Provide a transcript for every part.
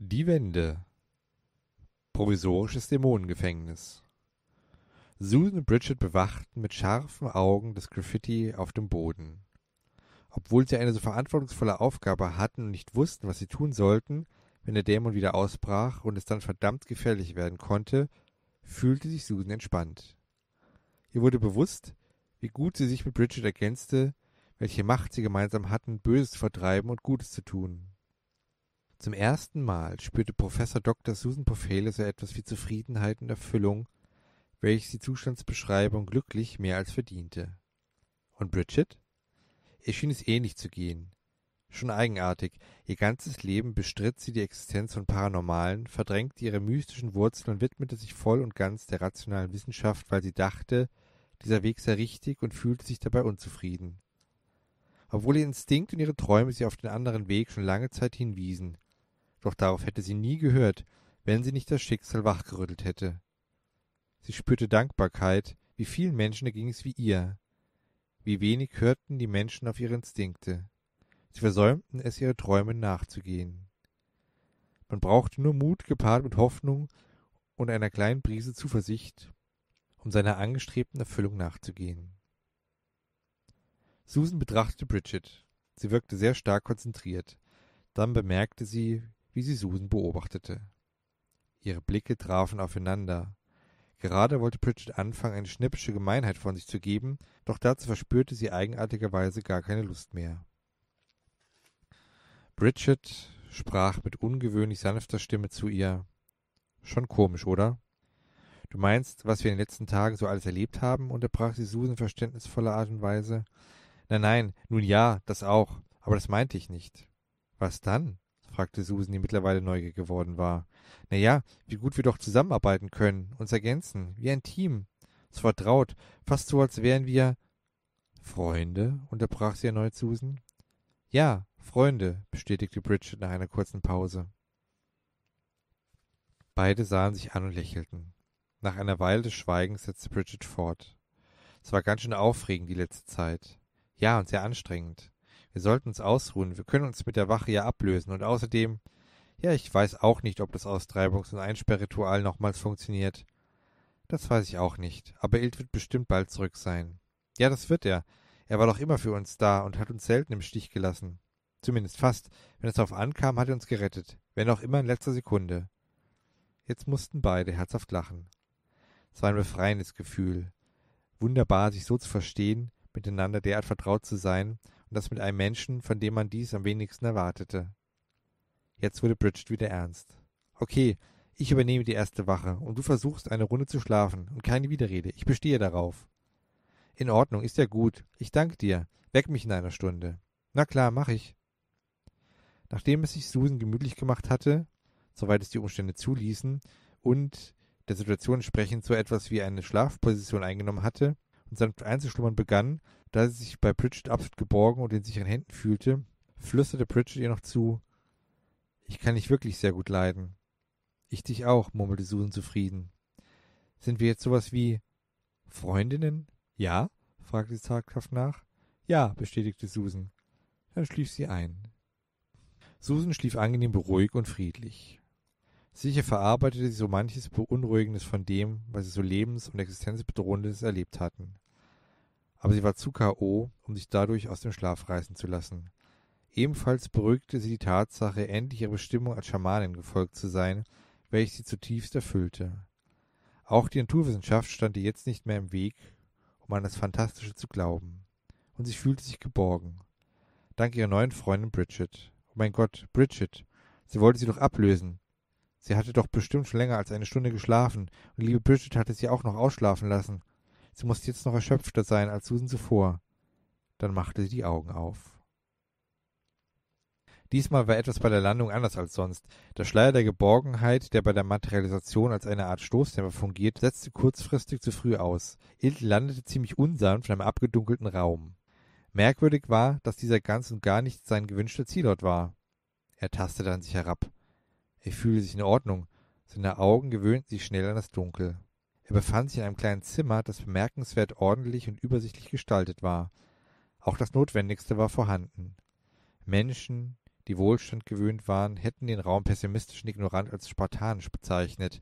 Die Wände. Provisorisches Dämonengefängnis. Susan und Bridget bewachten mit scharfen Augen das Graffiti auf dem Boden. Obwohl sie eine so verantwortungsvolle Aufgabe hatten und nicht wussten, was sie tun sollten, wenn der Dämon wieder ausbrach und es dann verdammt gefährlich werden konnte, fühlte sich Susan entspannt. Ihr wurde bewusst, wie gut sie sich mit Bridget ergänzte, welche Macht sie gemeinsam hatten, Böses zu vertreiben und Gutes zu tun. Zum ersten Mal spürte Professor Dr. Susan Pofele so etwas wie Zufriedenheit und Erfüllung, welches die Zustandsbeschreibung glücklich mehr als verdiente. Und Bridget? Ihr schien es ähnlich zu gehen. Schon eigenartig, ihr ganzes Leben bestritt sie die Existenz von Paranormalen, verdrängte ihre mystischen Wurzeln und widmete sich voll und ganz der rationalen Wissenschaft, weil sie dachte, dieser Weg sei richtig und fühlte sich dabei unzufrieden. Obwohl ihr Instinkt und ihre Träume sie auf den anderen Weg schon lange Zeit hinwiesen, doch darauf hätte sie nie gehört, wenn sie nicht das Schicksal wachgerüttelt hätte. Sie spürte Dankbarkeit, wie vielen Menschen ging es wie ihr. Wie wenig hörten die Menschen auf ihre Instinkte. Sie versäumten es, ihre Träume nachzugehen. Man brauchte nur Mut gepaart mit Hoffnung und einer kleinen Brise Zuversicht, um seiner angestrebten Erfüllung nachzugehen. Susan betrachtete Bridget. Sie wirkte sehr stark konzentriert. Dann bemerkte sie, wie sie Susan beobachtete. Ihre Blicke trafen aufeinander. Gerade wollte Bridget anfangen, eine schnippische Gemeinheit von sich zu geben, doch dazu verspürte sie eigenartigerweise gar keine Lust mehr. Bridget sprach mit ungewöhnlich sanfter Stimme zu ihr. Schon komisch, oder? Du meinst, was wir in den letzten Tagen so alles erlebt haben? unterbrach sie Susan verständnisvoller Art und Weise. Nein, nein, nun ja, das auch, aber das meinte ich nicht. Was dann? Fragte Susan, die mittlerweile neugierig geworden war. Na ja, wie gut wir doch zusammenarbeiten können, uns ergänzen, wie ein Team. So vertraut, fast so, als wären wir Freunde, unterbrach sie erneut Susan. Ja, Freunde, bestätigte Bridget nach einer kurzen Pause. Beide sahen sich an und lächelten. Nach einer Weile des Schweigens setzte Bridget fort. Es war ganz schön aufregend die letzte Zeit. Ja, und sehr anstrengend. Wir sollten uns ausruhen. Wir können uns mit der Wache ja ablösen. Und außerdem, ja, ich weiß auch nicht, ob das Austreibungs- und Einsperrritual nochmals funktioniert. Das weiß ich auch nicht. Aber Ilt wird bestimmt bald zurück sein. Ja, das wird er. Er war doch immer für uns da und hat uns selten im Stich gelassen. Zumindest fast. Wenn es darauf ankam, hat er uns gerettet. Wenn auch immer in letzter Sekunde. Jetzt mussten beide herzhaft lachen. Es war ein befreiendes Gefühl. Wunderbar, sich so zu verstehen, miteinander derart vertraut zu sein und das mit einem Menschen, von dem man dies am wenigsten erwartete. Jetzt wurde Bridget wieder ernst. Okay, ich übernehme die erste Wache und du versuchst eine Runde zu schlafen und keine Widerrede. Ich bestehe darauf. In Ordnung, ist ja gut. Ich danke dir. Weck mich in einer Stunde. Na klar, mach ich. Nachdem es sich Susan gemütlich gemacht hatte, soweit es die Umstände zuließen, und der Situation entsprechend so etwas wie eine Schlafposition eingenommen hatte und sanft einzuschlummern begann, da sie sich bei Bridget absolut geborgen und in sicheren Händen fühlte, flüsterte Bridget ihr noch zu, ich kann dich wirklich sehr gut leiden. Ich dich auch, murmelte Susan zufrieden. Sind wir jetzt sowas wie Freundinnen? Ja? fragte sie zaghaft nach. Ja, bestätigte Susan. Dann schlief sie ein. Susan schlief angenehm beruhigt und friedlich. Sicher verarbeitete sie so manches Beunruhigendes von dem, was sie so lebens- und existenzbedrohendes erlebt hatten aber sie war zu K.O., um sich dadurch aus dem Schlaf reißen zu lassen. Ebenfalls beruhigte sie die Tatsache, endlich ihrer Bestimmung als Schamanin gefolgt zu sein, welche sie zutiefst erfüllte. Auch die Naturwissenschaft stand ihr jetzt nicht mehr im Weg, um an das Fantastische zu glauben. Und sie fühlte sich geborgen. Dank ihrer neuen Freundin Bridget. Oh mein Gott, Bridget. Sie wollte sie doch ablösen. Sie hatte doch bestimmt schon länger als eine Stunde geschlafen, und liebe Bridget hatte sie auch noch ausschlafen lassen. Sie musste jetzt noch erschöpfter sein als Susan zuvor. Dann machte sie die Augen auf. Diesmal war etwas bei der Landung anders als sonst. Der Schleier der Geborgenheit, der bei der Materialisation als eine Art Stoßdämpfer fungiert, setzte kurzfristig zu früh aus. Ilt landete ziemlich unsanft in einem abgedunkelten Raum. Merkwürdig war, dass dieser ganz und gar nicht sein gewünschter Zielort war. Er tastete an sich herab. Er fühlte sich in Ordnung. Seine Augen gewöhnten sich schnell an das Dunkel. Er befand sich in einem kleinen Zimmer, das bemerkenswert ordentlich und übersichtlich gestaltet war. Auch das Notwendigste war vorhanden. Menschen, die Wohlstand gewöhnt waren, hätten den Raum pessimistisch und ignorant als spartanisch bezeichnet.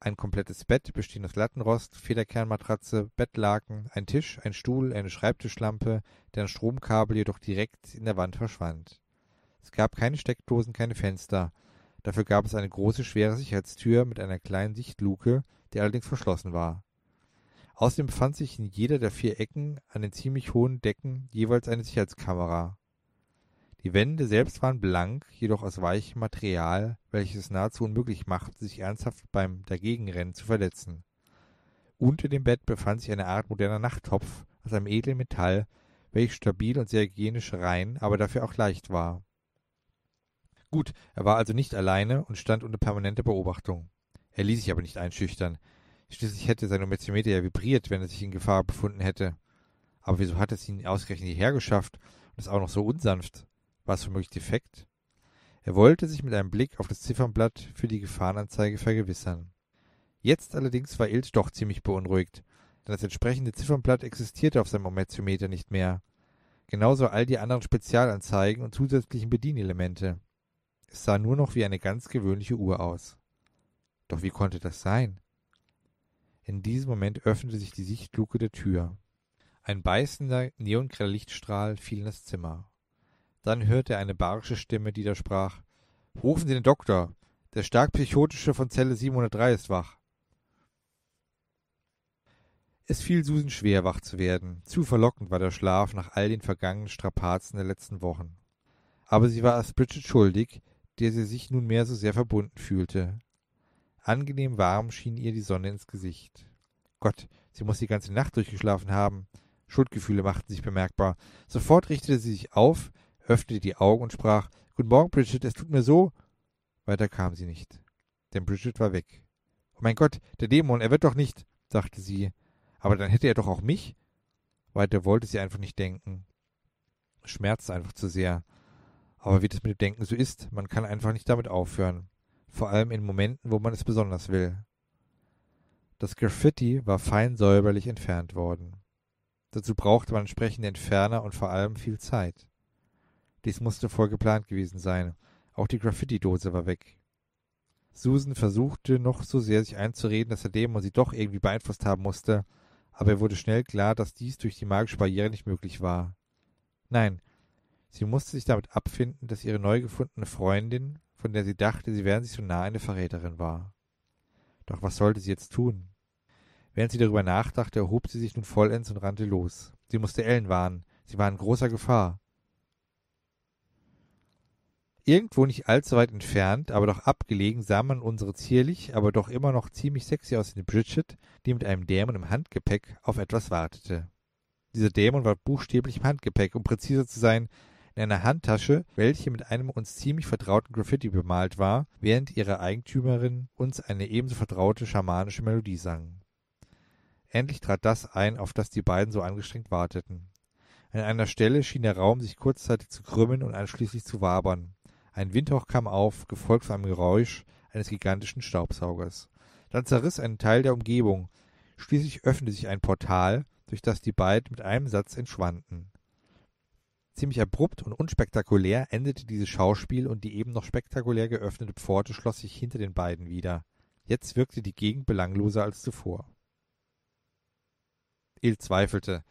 Ein komplettes Bett, bestehend aus Lattenrost, Federkernmatratze, Bettlaken, ein Tisch, ein Stuhl, eine Schreibtischlampe, deren Stromkabel jedoch direkt in der Wand verschwand. Es gab keine Steckdosen, keine Fenster. Dafür gab es eine große, schwere Sicherheitstür mit einer kleinen Sichtluke, die allerdings verschlossen war. Außerdem befand sich in jeder der vier Ecken an den ziemlich hohen Decken jeweils eine Sicherheitskamera. Die Wände selbst waren blank, jedoch aus weichem Material, welches es nahezu unmöglich machte, sich ernsthaft beim Dagegenrennen zu verletzen. Unter dem Bett befand sich eine Art moderner Nachttopf aus einem edlen Metall, welches stabil und sehr hygienisch rein, aber dafür auch leicht war. Gut, er war also nicht alleine und stand unter permanenter Beobachtung. Er ließ sich aber nicht einschüchtern. Schließlich hätte sein Ometiometer ja vibriert, wenn er sich in Gefahr befunden hätte. Aber wieso hat es ihn ausgerechnet hierher geschafft und ist auch noch so unsanft? War es womöglich defekt? Er wollte sich mit einem Blick auf das Ziffernblatt für die Gefahrenanzeige vergewissern. Jetzt allerdings war Ilt doch ziemlich beunruhigt, denn das entsprechende Ziffernblatt existierte auf seinem Ometiometer nicht mehr. Genauso all die anderen Spezialanzeigen und zusätzlichen Bedienelemente. Es sah nur noch wie eine ganz gewöhnliche Uhr aus. Doch wie konnte das sein? In diesem Moment öffnete sich die Sichtluke der Tür. Ein beißender, neongrell Lichtstrahl fiel in das Zimmer. Dann hörte er eine barsche Stimme, die da sprach. Rufen Sie den Doktor. Der stark psychotische von Zelle 703 ist wach. Es fiel Susan schwer, wach zu werden. Zu verlockend war der Schlaf nach all den vergangenen Strapazen der letzten Wochen. Aber sie war es Bridget schuldig, der sie sich nunmehr so sehr verbunden fühlte. Angenehm warm schien ihr die Sonne ins Gesicht. Gott, sie muss die ganze Nacht durchgeschlafen haben. Schuldgefühle machten sich bemerkbar. Sofort richtete sie sich auf, öffnete die Augen und sprach Guten Morgen, Bridget, es tut mir so. Weiter kam sie nicht, denn Bridget war weg. Oh mein Gott, der Dämon, er wird doch nicht, dachte sie. Aber dann hätte er doch auch mich. Weiter wollte sie einfach nicht denken. Es schmerzte einfach zu sehr. Aber wie das mit dem Denken so ist, man kann einfach nicht damit aufhören. Vor allem in Momenten, wo man es besonders will. Das Graffiti war fein säuberlich entfernt worden. Dazu brauchte man entsprechende Entferner und vor allem viel Zeit. Dies musste vorgeplant gewesen sein. Auch die Graffiti-Dose war weg. Susan versuchte noch so sehr sich einzureden, dass der Dämon sie doch irgendwie beeinflusst haben musste, aber ihr wurde schnell klar, dass dies durch die magische Barriere nicht möglich war. Nein, sie musste sich damit abfinden, dass ihre neu gefundene Freundin, von der sie dachte, sie wären sich so nah eine Verräterin war. Doch was sollte sie jetzt tun? Während sie darüber nachdachte, erhob sie sich nun vollends und rannte los. Sie musste Ellen warnen. Sie war in großer Gefahr. Irgendwo nicht allzu weit entfernt, aber doch abgelegen, sah man unsere zierlich, aber doch immer noch ziemlich sexy aussehende Bridget, die mit einem Dämon im Handgepäck auf etwas wartete. Dieser Dämon war buchstäblich im Handgepäck, um präziser zu sein, in einer Handtasche, welche mit einem uns ziemlich vertrauten Graffiti bemalt war, während ihre Eigentümerin uns eine ebenso vertraute schamanische Melodie sang. Endlich trat das ein, auf das die beiden so angestrengt warteten. An einer Stelle schien der Raum sich kurzzeitig zu krümmen und anschließend zu wabern. Ein Windhauch kam auf, gefolgt von einem Geräusch eines gigantischen Staubsaugers. Dann zerriss ein Teil der Umgebung. Schließlich öffnete sich ein Portal, durch das die beiden mit einem Satz entschwanden. Ziemlich abrupt und unspektakulär endete dieses Schauspiel und die eben noch spektakulär geöffnete Pforte schloss sich hinter den beiden wieder. Jetzt wirkte die Gegend belangloser als zuvor. Il zweifelte.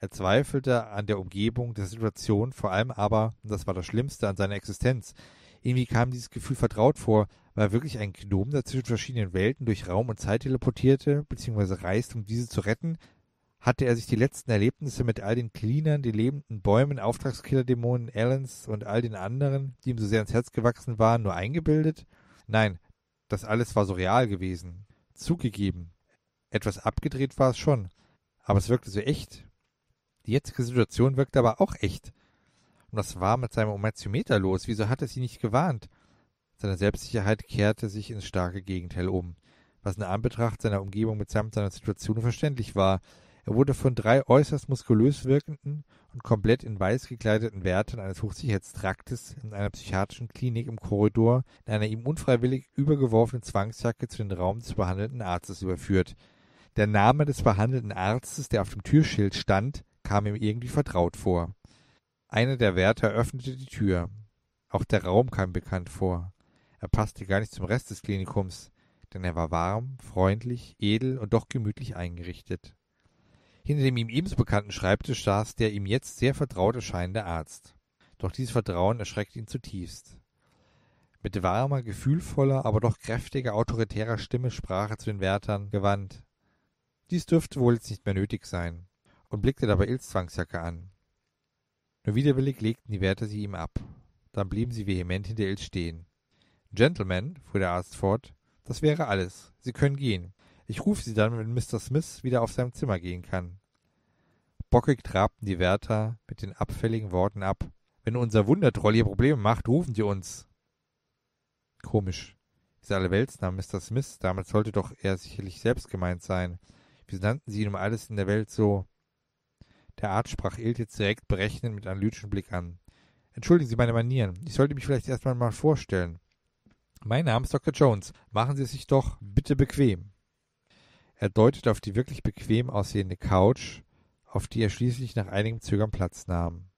Er zweifelte an der Umgebung, der Situation, vor allem aber, und das war das Schlimmste, an seiner Existenz. Irgendwie kam dieses Gefühl vertraut vor. War er wirklich ein Gnom, der zwischen verschiedenen Welten durch Raum und Zeit teleportierte, beziehungsweise reist, um diese zu retten? Hatte er sich die letzten Erlebnisse mit all den Cleanern, den lebenden Bäumen, Auftragskiller-Dämonen, Allens und all den anderen, die ihm so sehr ins Herz gewachsen waren, nur eingebildet? Nein, das alles war so real gewesen. Zugegeben. Etwas abgedreht war es schon. Aber es wirkte so echt, die jetzige Situation wirkte aber auch echt. Und was war mit seinem Ometiometer los? Wieso hat er sie nicht gewarnt? Seine Selbstsicherheit kehrte sich ins starke Gegenteil um, was in Anbetracht seiner Umgebung mitsamt seiner Situation verständlich war. Er wurde von drei äußerst muskulös wirkenden und komplett in weiß gekleideten Wärtern eines Hochsicherheitstraktes in einer psychiatrischen Klinik im Korridor in einer ihm unfreiwillig übergeworfenen Zwangsjacke zu den Raum des behandelnden Arztes überführt. Der Name des behandelnden Arztes, der auf dem Türschild stand, kam ihm irgendwie vertraut vor. Einer der Wärter öffnete die Tür. Auch der Raum kam bekannt vor. Er passte gar nicht zum Rest des Klinikums, denn er war warm, freundlich, edel und doch gemütlich eingerichtet. Hinter dem ihm ebenso bekannten Schreibtisch saß der ihm jetzt sehr vertraut erscheinende Arzt. Doch dieses Vertrauen erschreckte ihn zutiefst. Mit warmer, gefühlvoller, aber doch kräftiger, autoritärer Stimme sprach er zu den Wärtern gewandt. Dies dürfte wohl jetzt nicht mehr nötig sein, und blickte dabei Ills Zwangsjacke an. Nur widerwillig legten die Wärter sie ihm ab. Dann blieben sie vehement hinter Ills stehen. Gentlemen, fuhr der Arzt fort, das wäre alles. Sie können gehen. Ich rufe Sie dann, wenn Mr. Smith wieder auf sein Zimmer gehen kann. Bockig trabten die Wärter mit den abfälligen Worten ab. Wenn unser Wundertroll hier Probleme macht, rufen Sie uns. Komisch. Dieser Allerweltsname Mr. Smith, damals sollte doch er sicherlich selbst gemeint sein. Wieso nannten sie ihn um alles in der Welt so? Der Arzt sprach Ilt jetzt direkt berechnend mit analytischem Blick an. Entschuldigen Sie meine Manieren. Ich sollte mich vielleicht erstmal mal vorstellen. Mein Name ist Dr. Jones. Machen Sie es sich doch bitte bequem. Er deutete auf die wirklich bequem aussehende Couch, auf die er schließlich nach einigem Zögern Platz nahm.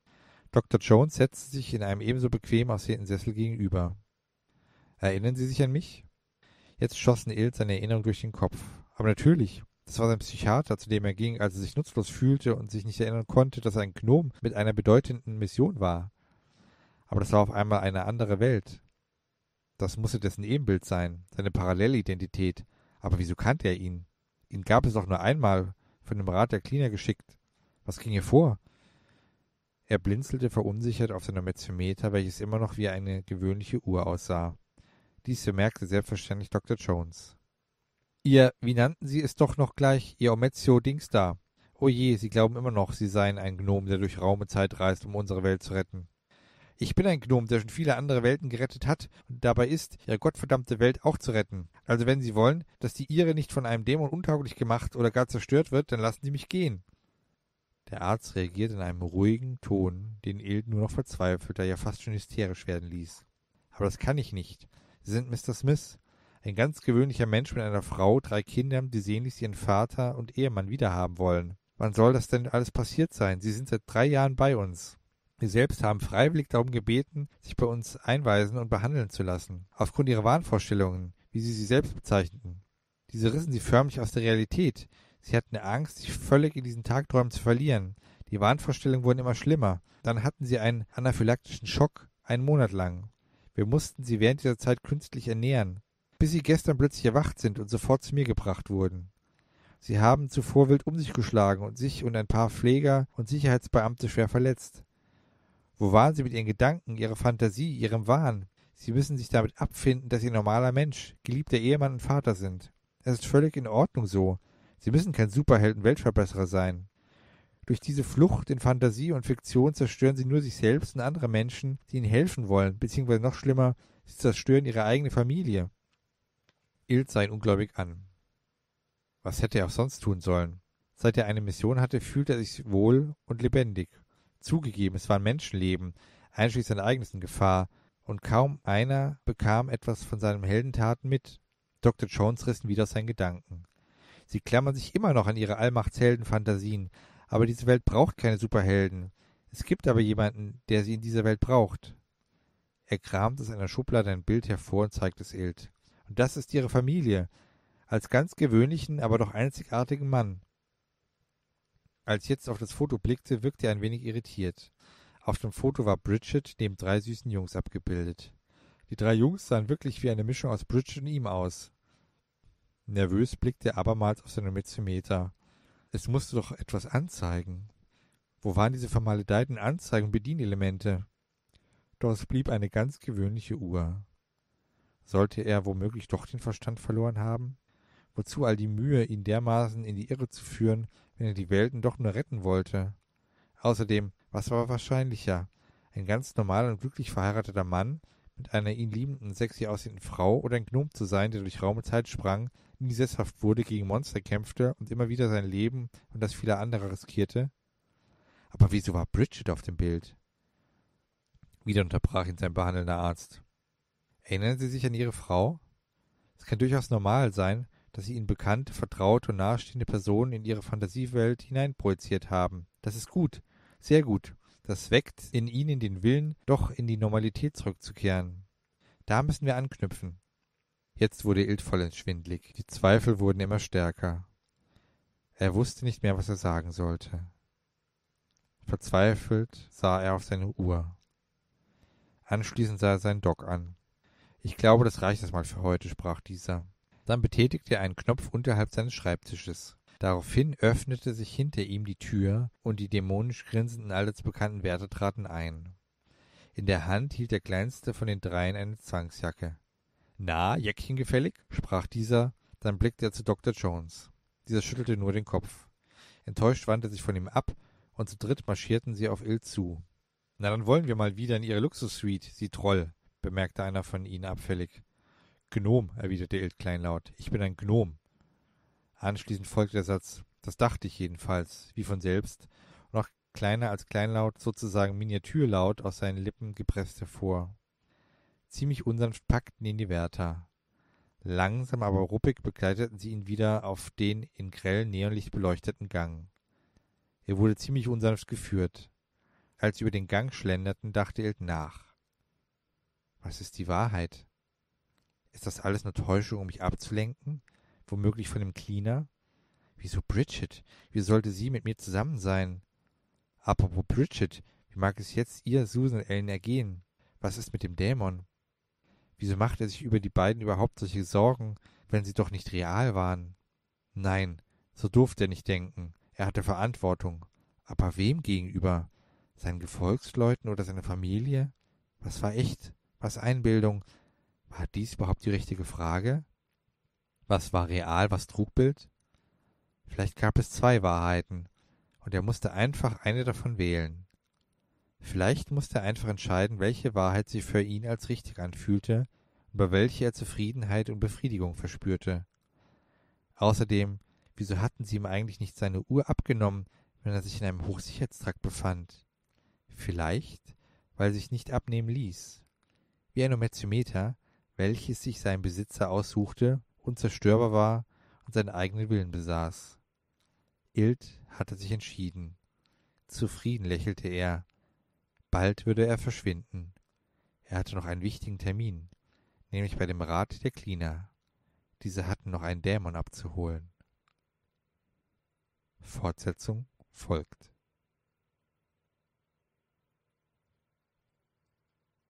Dr. Jones setzte sich in einem ebenso bequem aussehenden Sessel gegenüber. Erinnern Sie sich an mich? Jetzt schossen Ilt seine Erinnerung durch den Kopf. Aber natürlich, das war sein Psychiater, zu dem er ging, als er sich nutzlos fühlte und sich nicht erinnern konnte, dass er ein Gnom mit einer bedeutenden Mission war. Aber das war auf einmal eine andere Welt. Das musste dessen Ebenbild sein, seine Parallelidentität. Aber wieso kannte er ihn? Ihn gab es doch nur einmal von dem Rat der Cleaner geschickt. Was ging hier vor? Er blinzelte verunsichert auf sein Metzometer, welches immer noch wie eine gewöhnliche Uhr aussah. Dies bemerkte selbstverständlich Dr. Jones. Ihr, wie nannten Sie es doch noch gleich, Ihr Omezio-Dings da? Oh je, Sie glauben immer noch, Sie seien ein Gnom, der durch Raum und Zeit reist, um unsere Welt zu retten. Ich bin ein Gnom, der schon viele andere Welten gerettet hat und dabei ist, ihre gottverdammte Welt auch zu retten. Also wenn Sie wollen, dass die Ihre nicht von einem Dämon untauglich gemacht oder gar zerstört wird, dann lassen Sie mich gehen. Der Arzt reagierte in einem ruhigen Ton, den Ild nur noch verzweifelter, ja fast schon hysterisch werden ließ. Aber das kann ich nicht. Sie sind Mr. Smith, ein ganz gewöhnlicher Mensch mit einer Frau, drei Kindern, die sehnlichst ihren Vater und Ehemann wiederhaben wollen. Wann soll das denn alles passiert sein? Sie sind seit drei Jahren bei uns. Sie selbst haben freiwillig darum gebeten, sich bei uns einweisen und behandeln zu lassen, aufgrund ihrer Wahnvorstellungen, wie sie sie selbst bezeichneten. Diese rissen sie förmlich aus der Realität. Sie hatten Angst, sich völlig in diesen Tagträumen zu verlieren. Die Wahnvorstellungen wurden immer schlimmer. Dann hatten sie einen anaphylaktischen Schock, einen Monat lang. Wir mussten sie während dieser Zeit künstlich ernähren, bis sie gestern plötzlich erwacht sind und sofort zu mir gebracht wurden. Sie haben zuvor wild um sich geschlagen und sich und ein paar Pfleger und Sicherheitsbeamte schwer verletzt. Wo waren Sie mit Ihren Gedanken, Ihrer Fantasie, Ihrem Wahn? Sie müssen sich damit abfinden, dass Sie normaler Mensch, geliebter Ehemann und Vater sind. Es ist völlig in Ordnung so. Sie müssen kein Superhelden-Weltverbesserer sein. Durch diese Flucht in Fantasie und Fiktion zerstören Sie nur sich selbst und andere Menschen, die Ihnen helfen wollen, beziehungsweise noch schlimmer, Sie zerstören Ihre eigene Familie. Ild sah ihn ungläubig an. Was hätte er auch sonst tun sollen? Seit er eine Mission hatte, fühlte er sich wohl und lebendig. Zugegeben, es waren Menschenleben, einschließlich seiner eigenes in Gefahr, und kaum einer bekam etwas von seinen Heldentaten mit. Dr. Jones rissen wieder aus seinen Gedanken. Sie klammern sich immer noch an ihre Allmachtshelden-Fantasien, aber diese Welt braucht keine Superhelden. Es gibt aber jemanden, der sie in dieser Welt braucht. Er kramt aus einer Schublade ein Bild hervor und zeigt es Ild. Und das ist ihre Familie, als ganz gewöhnlichen, aber doch einzigartigen Mann. Als jetzt auf das Foto blickte, wirkte er ein wenig irritiert. Auf dem Foto war Bridget neben drei süßen Jungs abgebildet. Die drei Jungs sahen wirklich wie eine Mischung aus Bridget und ihm aus. Nervös blickte er abermals auf seine Metzometer. Es musste doch etwas anzeigen. Wo waren diese vermaledeiten Anzeigen und Bedienelemente? Doch es blieb eine ganz gewöhnliche Uhr. Sollte er womöglich doch den Verstand verloren haben? Wozu all die Mühe, ihn dermaßen in die Irre zu führen, wenn er die Welten doch nur retten wollte. Außerdem, was war wahrscheinlicher? Ein ganz normaler und glücklich verheirateter Mann mit einer ihn liebenden, sexy aussehenden Frau oder ein Gnom zu sein, der durch Raum und Zeit sprang, nie sesshaft wurde, gegen Monster kämpfte und immer wieder sein Leben und das vieler anderer riskierte? Aber wieso war Bridget auf dem Bild? Wieder unterbrach ihn sein behandelnder Arzt. Erinnern Sie sich an Ihre Frau? Es kann durchaus normal sein, dass sie ihnen bekannte, vertraute und nahestehende Personen in ihre Fantasiewelt hineinprojiziert haben. Das ist gut, sehr gut. Das weckt in ihnen den Willen, doch in die Normalität zurückzukehren. Da müssen wir anknüpfen. Jetzt wurde Ilt vollends schwindlig. Die Zweifel wurden immer stärker. Er wusste nicht mehr, was er sagen sollte. Verzweifelt sah er auf seine Uhr. Anschließend sah er seinen Doc an. Ich glaube, das reicht erstmal für heute, sprach dieser. Dann betätigte er einen Knopf unterhalb seines Schreibtisches. Daraufhin öffnete sich hinter ihm die Tür und die dämonisch grinsenden allseits bekannten Wärter traten ein. In der Hand hielt der kleinste von den dreien eine Zwangsjacke. Na, Jäckchen gefällig? sprach dieser, dann blickte er zu Dr. Jones. Dieser schüttelte nur den Kopf. Enttäuscht wandte er sich von ihm ab, und zu dritt marschierten sie auf Ill zu. Na, dann wollen wir mal wieder in Ihre Luxussuite, Sie Troll, bemerkte einer von ihnen abfällig. Gnom, erwiderte Ilt kleinlaut. Ich bin ein Gnom. Anschließend folgte der Satz. Das dachte ich jedenfalls, wie von selbst, und noch kleiner als kleinlaut, sozusagen Miniaturlaut aus seinen Lippen gepresst hervor. Ziemlich unsanft packten ihn die Wärter. Langsam aber ruppig begleiteten sie ihn wieder auf den in grellem Neonlicht beleuchteten Gang. Er wurde ziemlich unsanft geführt. Als sie über den Gang schlenderten, dachte Ilt nach. Was ist die Wahrheit? Ist das alles nur Täuschung, um mich abzulenken? Womöglich von dem Cleaner? Wieso Bridget? Wie sollte sie mit mir zusammen sein? Apropos Bridget, wie mag es jetzt ihr, Susan Ellen ergehen? Was ist mit dem Dämon? Wieso macht er sich über die beiden überhaupt solche Sorgen, wenn sie doch nicht real waren? Nein, so durfte er nicht denken. Er hatte Verantwortung. Aber wem gegenüber? Seinen Gefolgsleuten oder seiner Familie? Was war echt? Was Einbildung? War dies überhaupt die richtige Frage? Was war real, was Trugbild? Vielleicht gab es zwei Wahrheiten, und er musste einfach eine davon wählen. Vielleicht musste er einfach entscheiden, welche Wahrheit sich für ihn als richtig anfühlte und bei welcher er Zufriedenheit und Befriedigung verspürte. Außerdem, wieso hatten sie ihm eigentlich nicht seine Uhr abgenommen, wenn er sich in einem Hochsicherheitstrakt befand? Vielleicht, weil sich nicht abnehmen ließ. Wie ein Ometiometer, welches sich sein Besitzer aussuchte, unzerstörbar war und seinen eigenen Willen besaß. Ilt hatte sich entschieden. Zufrieden lächelte er. Bald würde er verschwinden. Er hatte noch einen wichtigen Termin, nämlich bei dem Rat der Cleaner. Diese hatten noch einen Dämon abzuholen. Fortsetzung folgt.